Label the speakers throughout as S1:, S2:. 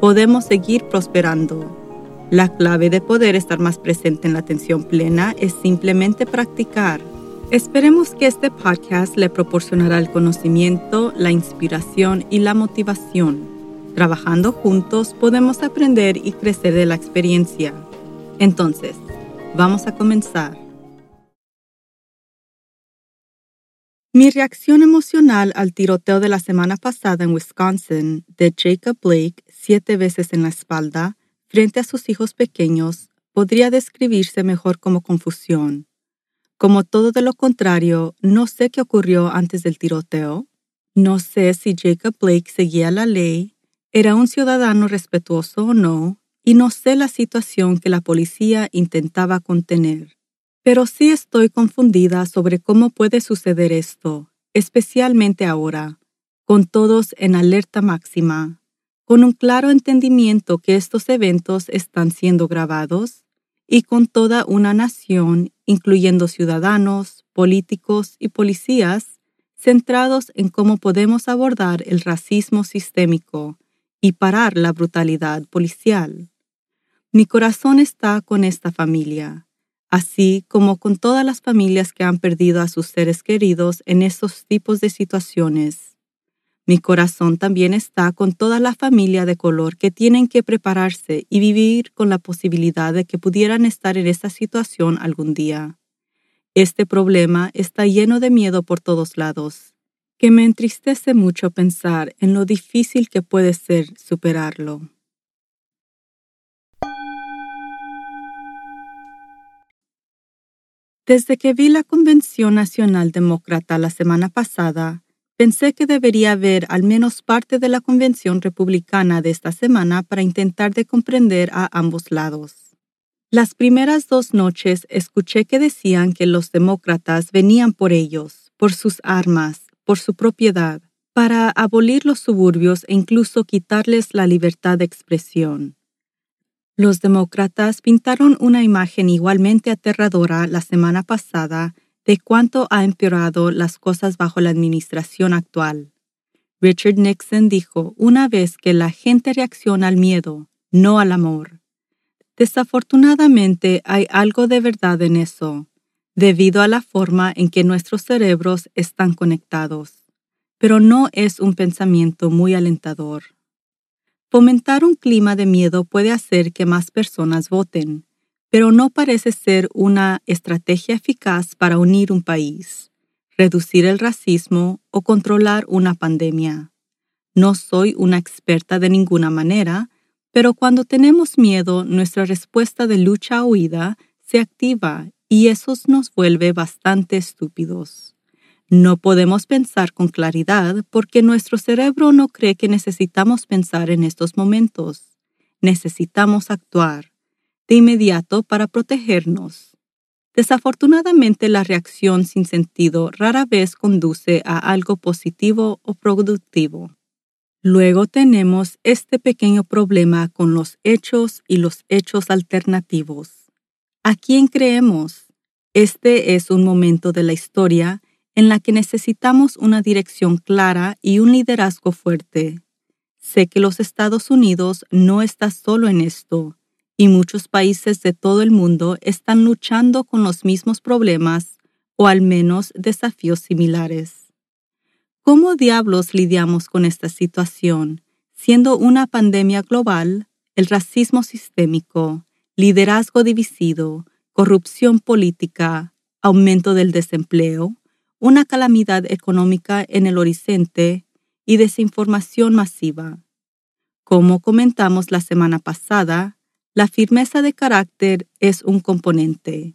S1: Podemos seguir prosperando. La clave de poder estar más presente en la atención plena es simplemente practicar. Esperemos que este podcast le proporcionará el conocimiento, la inspiración y la motivación. Trabajando juntos podemos aprender y crecer de la experiencia. Entonces, vamos a comenzar. Mi reacción emocional al tiroteo de la semana pasada en Wisconsin de Jacob Blake siete veces en la espalda frente a sus hijos pequeños podría describirse mejor como confusión. Como todo de lo contrario, no sé qué ocurrió antes del tiroteo. No sé si Jacob Blake seguía la ley, era un ciudadano respetuoso o no, y no sé la situación que la policía intentaba contener. Pero sí estoy confundida sobre cómo puede suceder esto, especialmente ahora, con todos en alerta máxima, con un claro entendimiento que estos eventos están siendo grabados y con toda una nación, incluyendo ciudadanos, políticos y policías, centrados en cómo podemos abordar el racismo sistémico y parar la brutalidad policial. Mi corazón está con esta familia, así como con todas las familias que han perdido a sus seres queridos en estos tipos de situaciones mi corazón también está con toda la familia de color que tienen que prepararse y vivir con la posibilidad de que pudieran estar en esta situación algún día. Este problema está lleno de miedo por todos lados, que me entristece mucho pensar en lo difícil que puede ser superarlo. Desde que vi la Convención Nacional Demócrata la semana pasada, Pensé que debería haber al menos parte de la convención republicana de esta semana para intentar de comprender a ambos lados. Las primeras dos noches escuché que decían que los demócratas venían por ellos, por sus armas, por su propiedad, para abolir los suburbios e incluso quitarles la libertad de expresión. Los demócratas pintaron una imagen igualmente aterradora la semana pasada de cuánto ha empeorado las cosas bajo la administración actual. Richard Nixon dijo una vez que la gente reacciona al miedo, no al amor. Desafortunadamente hay algo de verdad en eso, debido a la forma en que nuestros cerebros están conectados, pero no es un pensamiento muy alentador. Fomentar un clima de miedo puede hacer que más personas voten, pero no parece ser una estrategia eficaz para unir un país, reducir el racismo o controlar una pandemia. No soy una experta de ninguna manera, pero cuando tenemos miedo, nuestra respuesta de lucha o huida se activa y eso nos vuelve bastante estúpidos. No podemos pensar con claridad porque nuestro cerebro no cree que necesitamos pensar en estos momentos. Necesitamos actuar de inmediato para protegernos. Desafortunadamente la reacción sin sentido rara vez conduce a algo positivo o productivo. Luego tenemos este pequeño problema con los hechos y los hechos alternativos. ¿A quién creemos? Este es un momento de la historia en la que necesitamos una dirección clara y un liderazgo fuerte. Sé que los Estados Unidos no está solo en esto y muchos países de todo el mundo están luchando con los mismos problemas o al menos desafíos similares. ¿Cómo diablos lidiamos con esta situación, siendo una pandemia global, el racismo sistémico, liderazgo dividido, corrupción política, aumento del desempleo, una calamidad económica en el horizonte y desinformación masiva? Como comentamos la semana pasada, la firmeza de carácter es un componente.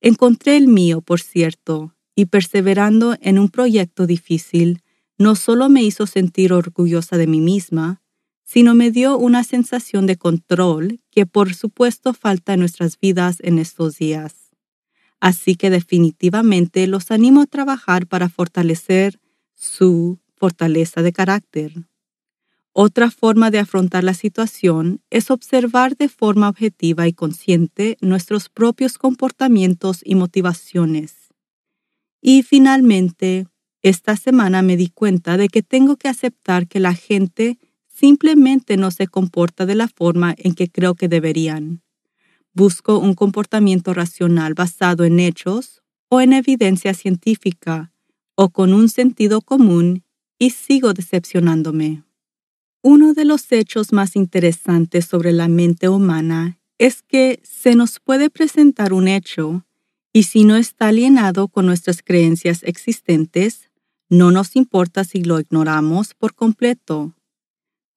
S1: Encontré el mío, por cierto, y perseverando en un proyecto difícil, no solo me hizo sentir orgullosa de mí misma, sino me dio una sensación de control que por supuesto falta en nuestras vidas en estos días. Así que definitivamente los animo a trabajar para fortalecer su fortaleza de carácter. Otra forma de afrontar la situación es observar de forma objetiva y consciente nuestros propios comportamientos y motivaciones. Y finalmente, esta semana me di cuenta de que tengo que aceptar que la gente simplemente no se comporta de la forma en que creo que deberían. Busco un comportamiento racional basado en hechos o en evidencia científica o con un sentido común y sigo decepcionándome. Uno de los hechos más interesantes sobre la mente humana es que se nos puede presentar un hecho y si no está alienado con nuestras creencias existentes, no nos importa si lo ignoramos por completo.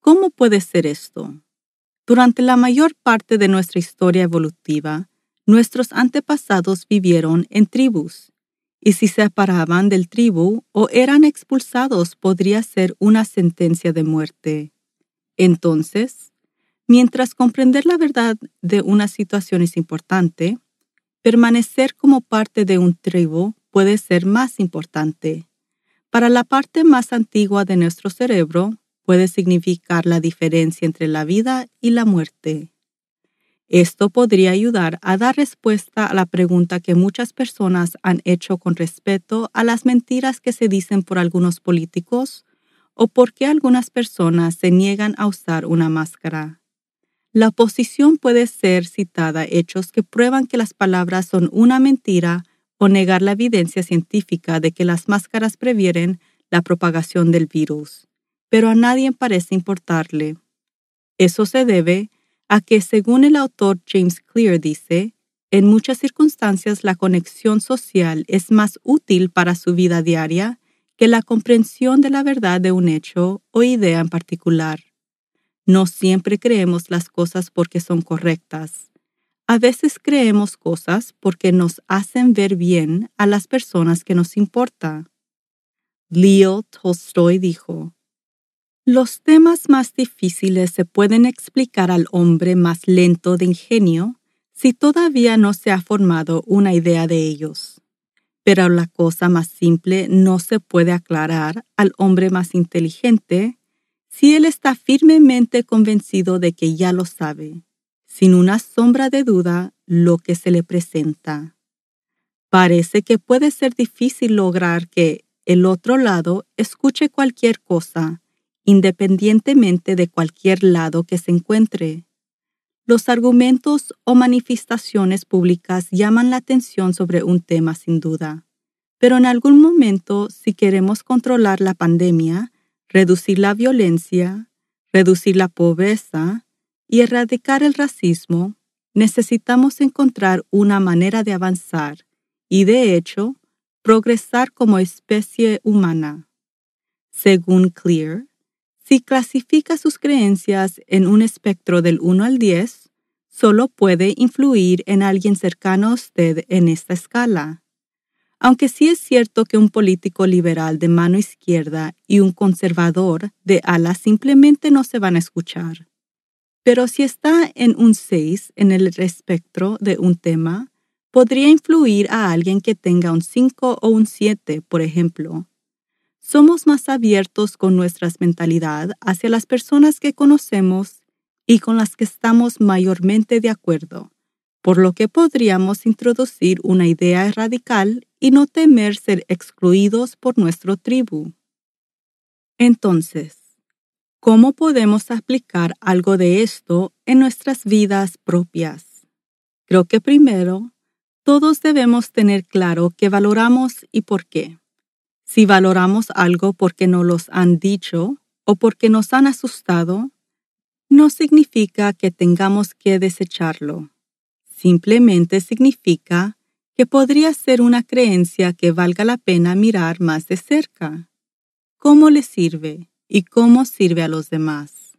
S1: ¿Cómo puede ser esto? Durante la mayor parte de nuestra historia evolutiva, nuestros antepasados vivieron en tribus, y si se separaban del tribu o eran expulsados podría ser una sentencia de muerte. Entonces, mientras comprender la verdad de una situación es importante, permanecer como parte de un tribu puede ser más importante. Para la parte más antigua de nuestro cerebro, puede significar la diferencia entre la vida y la muerte. Esto podría ayudar a dar respuesta a la pregunta que muchas personas han hecho con respecto a las mentiras que se dicen por algunos políticos o por qué algunas personas se niegan a usar una máscara. La oposición puede ser citada hechos que prueban que las palabras son una mentira o negar la evidencia científica de que las máscaras previenen la propagación del virus pero a nadie parece importarle. Eso se debe a que, según el autor James Clear dice, en muchas circunstancias la conexión social es más útil para su vida diaria que la comprensión de la verdad de un hecho o idea en particular. No siempre creemos las cosas porque son correctas. A veces creemos cosas porque nos hacen ver bien a las personas que nos importa. Leo Tolstoy dijo, los temas más difíciles se pueden explicar al hombre más lento de ingenio si todavía no se ha formado una idea de ellos. Pero la cosa más simple no se puede aclarar al hombre más inteligente si él está firmemente convencido de que ya lo sabe, sin una sombra de duda, lo que se le presenta. Parece que puede ser difícil lograr que el otro lado escuche cualquier cosa independientemente de cualquier lado que se encuentre. Los argumentos o manifestaciones públicas llaman la atención sobre un tema sin duda, pero en algún momento, si queremos controlar la pandemia, reducir la violencia, reducir la pobreza y erradicar el racismo, necesitamos encontrar una manera de avanzar y, de hecho, progresar como especie humana. Según Clear, si clasifica sus creencias en un espectro del 1 al 10, solo puede influir en alguien cercano a usted en esta escala. Aunque sí es cierto que un político liberal de mano izquierda y un conservador de ala simplemente no se van a escuchar. Pero si está en un 6 en el espectro de un tema, podría influir a alguien que tenga un 5 o un 7, por ejemplo, somos más abiertos con nuestra mentalidad hacia las personas que conocemos y con las que estamos mayormente de acuerdo, por lo que podríamos introducir una idea radical y no temer ser excluidos por nuestro tribu. Entonces, ¿cómo podemos aplicar algo de esto en nuestras vidas propias? Creo que primero, todos debemos tener claro qué valoramos y por qué. Si valoramos algo porque nos los han dicho o porque nos han asustado, no significa que tengamos que desecharlo. Simplemente significa que podría ser una creencia que valga la pena mirar más de cerca. ¿Cómo le sirve y cómo sirve a los demás?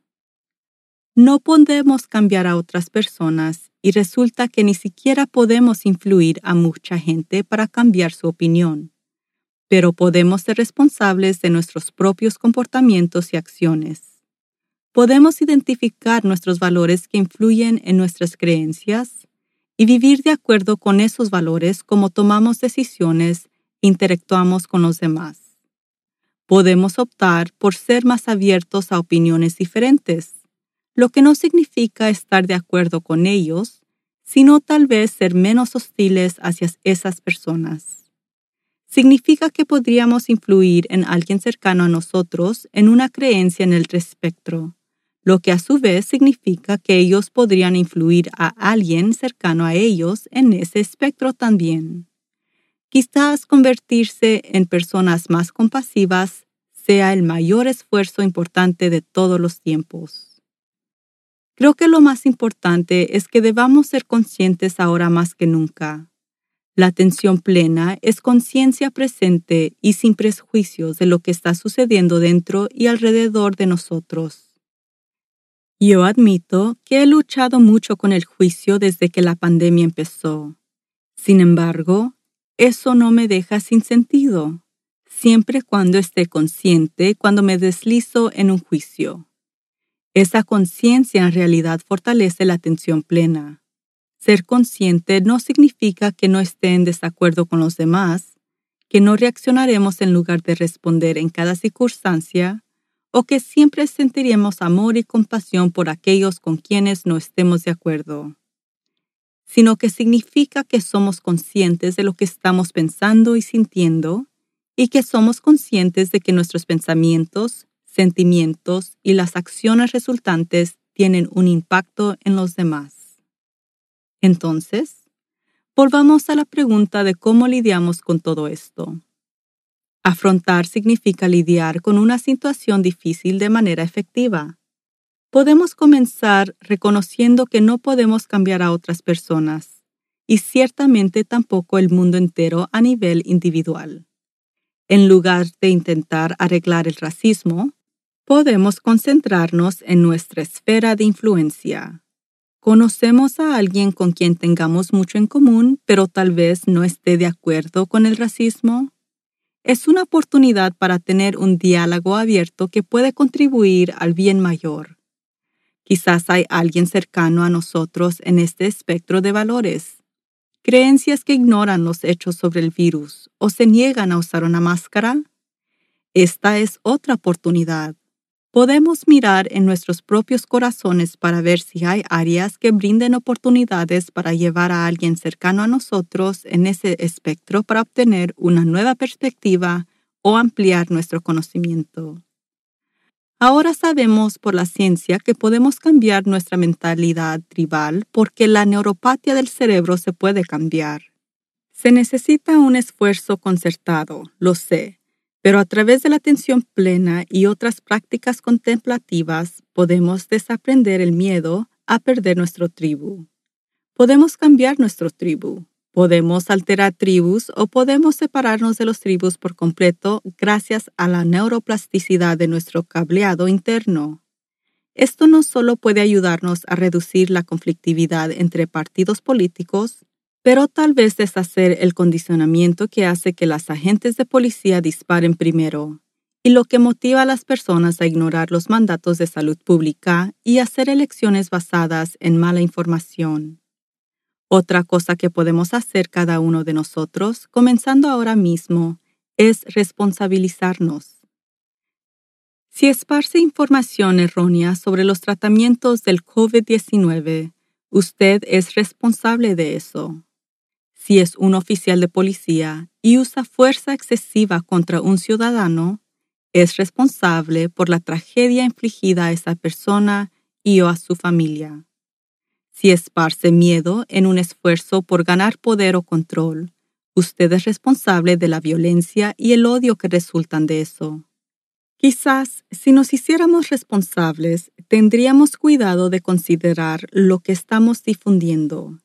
S1: No podemos cambiar a otras personas y resulta que ni siquiera podemos influir a mucha gente para cambiar su opinión pero podemos ser responsables de nuestros propios comportamientos y acciones. podemos identificar nuestros valores que influyen en nuestras creencias y vivir de acuerdo con esos valores como tomamos decisiones e interactuamos con los demás. Podemos optar por ser más abiertos a opiniones diferentes, lo que no significa estar de acuerdo con ellos, sino tal vez ser menos hostiles hacia esas personas. Significa que podríamos influir en alguien cercano a nosotros en una creencia en el espectro, lo que a su vez significa que ellos podrían influir a alguien cercano a ellos en ese espectro también. Quizás convertirse en personas más compasivas sea el mayor esfuerzo importante de todos los tiempos. Creo que lo más importante es que debamos ser conscientes ahora más que nunca. La atención plena es conciencia presente y sin prejuicios de lo que está sucediendo dentro y alrededor de nosotros. Yo admito que he luchado mucho con el juicio desde que la pandemia empezó. Sin embargo, eso no me deja sin sentido, siempre cuando esté consciente cuando me deslizo en un juicio. Esa conciencia en realidad fortalece la atención plena. Ser consciente no significa que no esté en desacuerdo con los demás, que no reaccionaremos en lugar de responder en cada circunstancia, o que siempre sentiremos amor y compasión por aquellos con quienes no estemos de acuerdo, sino que significa que somos conscientes de lo que estamos pensando y sintiendo, y que somos conscientes de que nuestros pensamientos, sentimientos y las acciones resultantes tienen un impacto en los demás. Entonces, volvamos a la pregunta de cómo lidiamos con todo esto. Afrontar significa lidiar con una situación difícil de manera efectiva. Podemos comenzar reconociendo que no podemos cambiar a otras personas y ciertamente tampoco el mundo entero a nivel individual. En lugar de intentar arreglar el racismo, podemos concentrarnos en nuestra esfera de influencia. ¿Conocemos a alguien con quien tengamos mucho en común, pero tal vez no esté de acuerdo con el racismo? Es una oportunidad para tener un diálogo abierto que puede contribuir al bien mayor. Quizás hay alguien cercano a nosotros en este espectro de valores. Creencias que ignoran los hechos sobre el virus o se niegan a usar una máscara. Esta es otra oportunidad podemos mirar en nuestros propios corazones para ver si hay áreas que brinden oportunidades para llevar a alguien cercano a nosotros en ese espectro para obtener una nueva perspectiva o ampliar nuestro conocimiento. Ahora sabemos por la ciencia que podemos cambiar nuestra mentalidad tribal porque la neuropatía del cerebro se puede cambiar. Se necesita un esfuerzo concertado, lo sé, pero a través de la atención plena y otras prácticas contemplativas podemos desaprender el miedo a perder nuestro tribu. Podemos cambiar nuestro tribu. Podemos alterar tribus o podemos separarnos de los tribus por completo gracias a la neuroplasticidad de nuestro cableado interno. Esto no solo puede ayudarnos a reducir la conflictividad entre partidos políticos, pero tal vez deshacer el condicionamiento que hace que las agentes de policía disparen primero y lo que motiva a las personas a ignorar los mandatos de salud pública y hacer elecciones basadas en mala información. Otra cosa que podemos hacer cada uno de nosotros, comenzando ahora mismo, es responsabilizarnos. Si esparce información errónea sobre los tratamientos del COVID-19, usted es responsable de eso si es un oficial de policía y usa fuerza excesiva contra un ciudadano, es responsable por la tragedia infligida a esa persona y o a su familia. Si esparce miedo en un esfuerzo por ganar poder o control, usted es responsable de la violencia y el odio que resultan de eso. Quizás si nos hiciéramos responsables, tendríamos cuidado de considerar lo que estamos difundiendo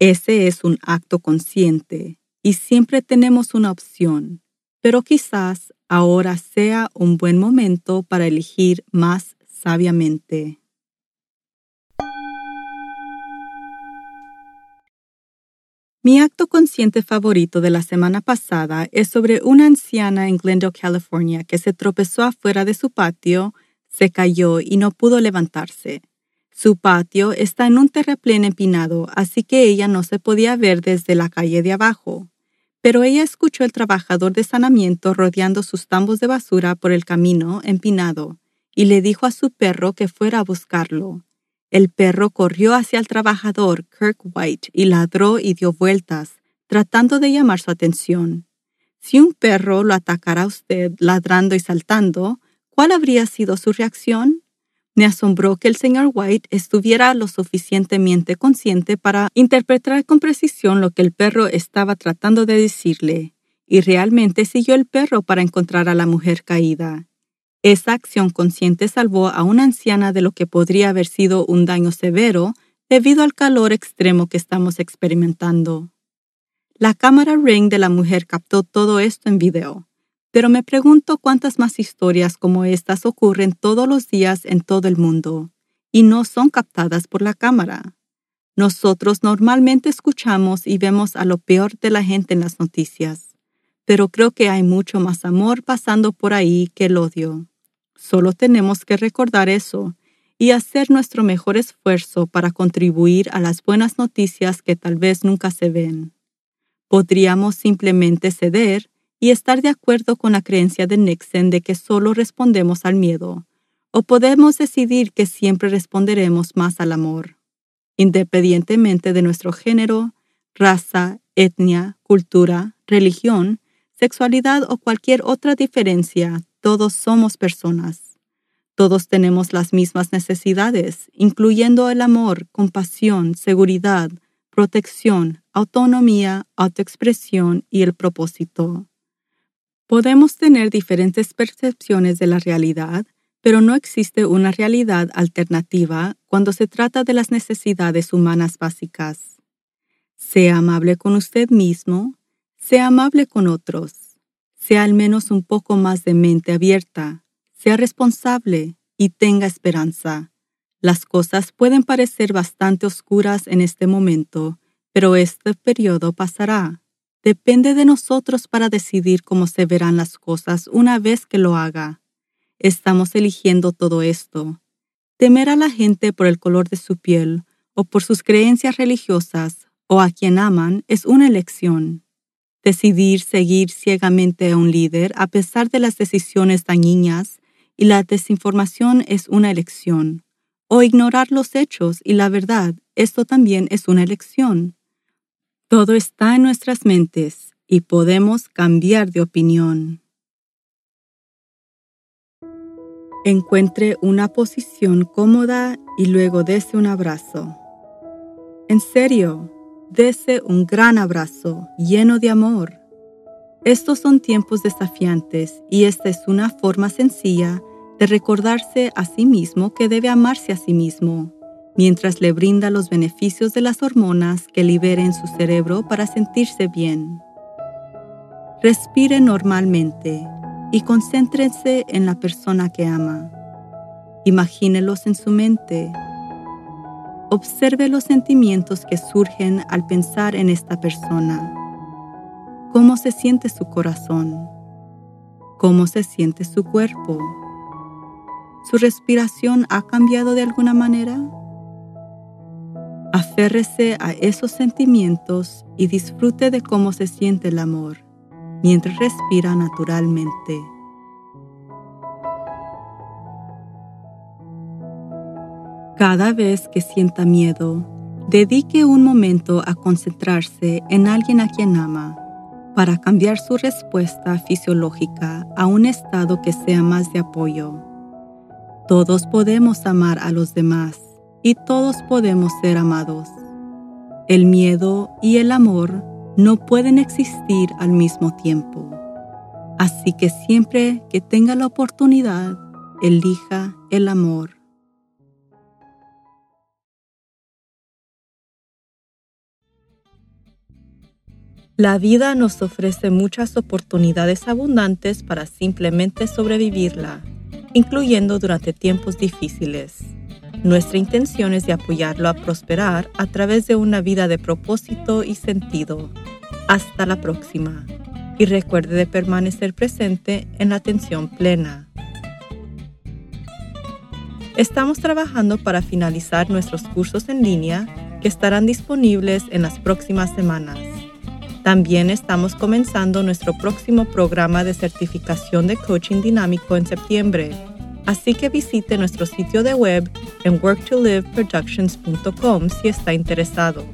S1: ese es un acto consciente y siempre tenemos una opción, pero quizás ahora sea un buen momento para elegir más sabiamente. Mi acto consciente favorito de la semana pasada es sobre una anciana en Glendale, California, que se tropezó afuera de su patio Se cayó y no pudo levantarse. Su patio está en un terraplén empinado, así que ella no se podía ver desde la calle de abajo. Pero ella escuchó el trabajador de sanamiento rodeando sus tambos de basura por el camino empinado y le dijo a su perro que fuera a buscarlo. El perro corrió hacia el trabajador, Kirk White, y ladró y dio vueltas, tratando de llamar su atención. Si un perro lo atacara a usted ladrando y saltando, ¿cuál habría sido su reacción? Me asombró que el señor White estuviera lo suficientemente consciente para interpretar con precisión lo que el perro estaba tratando de decirle, y realmente siguió el perro para encontrar a la mujer caída. Esa acción consciente salvó a una anciana de lo que podría haber sido un daño severo debido al calor extremo que estamos experimentando. La cámara Ring de la mujer captó todo esto en video. Pero me pregunto cuántas más historias como estas ocurren todos los días en todo el mundo y no son captadas por la cámara. Nosotros normalmente escuchamos y vemos a lo peor de la gente en las noticias, pero creo que hay mucho más amor pasando por ahí que el odio. Solo tenemos que recordar eso y hacer nuestro mejor esfuerzo para contribuir a las buenas noticias que tal vez nunca se ven. Podríamos simplemente ceder y estar de acuerdo con la creencia de Nixon de que solo respondemos al miedo, o podemos decidir que siempre responderemos más al amor, independientemente de nuestro género, raza, etnia, cultura, religión, sexualidad o cualquier otra diferencia, todos somos personas. Todos tenemos las mismas necesidades, incluyendo el amor, compasión, seguridad, protección, autonomía, autoexpresión y el propósito. Podemos tener diferentes percepciones de la realidad, pero no existe una realidad alternativa cuando se trata de las necesidades humanas básicas. Sea amable con usted mismo, sea amable con otros, sea al menos un poco más de mente abierta, sea responsable y tenga esperanza. Las cosas pueden parecer bastante oscuras en este momento, pero este periodo pasará. Depende de nosotros para decidir cómo se verán las cosas una vez que lo haga. Estamos eligiendo todo esto. Temer a la gente por el color de su piel o por sus creencias religiosas o a quien aman es una elección. Decidir seguir ciegamente a un líder a pesar de las decisiones dañinas y la desinformación es una elección. O ignorar los hechos y la verdad, esto también es una elección. Todo está en nuestras mentes y podemos cambiar de opinión. Encuentre una posición cómoda y luego dese un abrazo. En serio, dese un gran abrazo lleno de amor. Estos son tiempos desafiantes y esta es una forma sencilla de recordarse a sí mismo que debe amarse a sí mismo mientras le brinda los beneficios de las hormonas que liberen su cerebro para sentirse bien. Respire normalmente y concéntrese en la persona que ama. Imagínelos en su mente. Observe los sentimientos que surgen al pensar en esta persona. ¿Cómo se siente su corazón? ¿Cómo se siente su cuerpo? ¿Su respiración ha cambiado de alguna manera? Aférrese a esos sentimientos y disfrute de cómo se siente el amor mientras respira naturalmente. Cada vez que sienta miedo, dedique un momento a concentrarse en alguien a quien ama para cambiar su respuesta fisiológica a un estado que sea más de apoyo. Todos podemos amar a los demás y todos podemos ser amados. El miedo y el amor no pueden existir al mismo tiempo. Así que siempre que tenga la oportunidad, elija el amor. La vida nos ofrece muchas oportunidades abundantes para simplemente sobrevivirla, incluyendo durante tiempos difíciles. Nuestra intención es de apoyarlo a prosperar a través de una vida de propósito y sentido. Hasta la próxima. Y recuerde de permanecer presente en la atención plena. Estamos trabajando para finalizar nuestros cursos en línea que estarán disponibles en las próximas semanas. También estamos comenzando nuestro próximo programa de certificación de coaching dinámico en septiembre, así que visite nuestro sitio de web en worktoliveproductions.com si está interesado.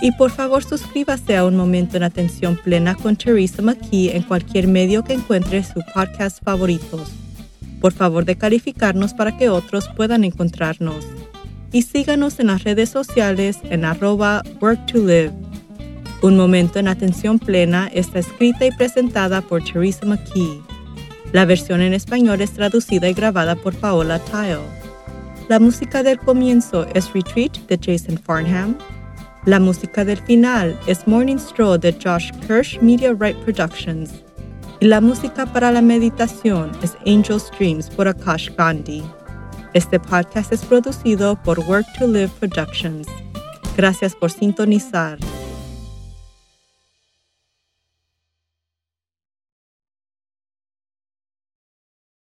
S1: Y por favor suscríbase a Un Momento en Atención Plena con Teresa McKee en cualquier medio que encuentre sus podcasts favoritos. Por favor de calificarnos para que otros puedan encontrarnos. Y síganos en las redes sociales en arroba work to live. Un Momento en Atención Plena está escrita y presentada por Teresa McKee. La versión en español es traducida y grabada por Paola Tile. La música del comienzo es Retreat de Jason Farnham. La música del final es Morning Stroll de Josh Kirsch Media Right Productions. Y la música para la meditación es Angel Streams por Akash Gandhi. Este podcast es producido por Work to Live Productions. Gracias por sintonizar.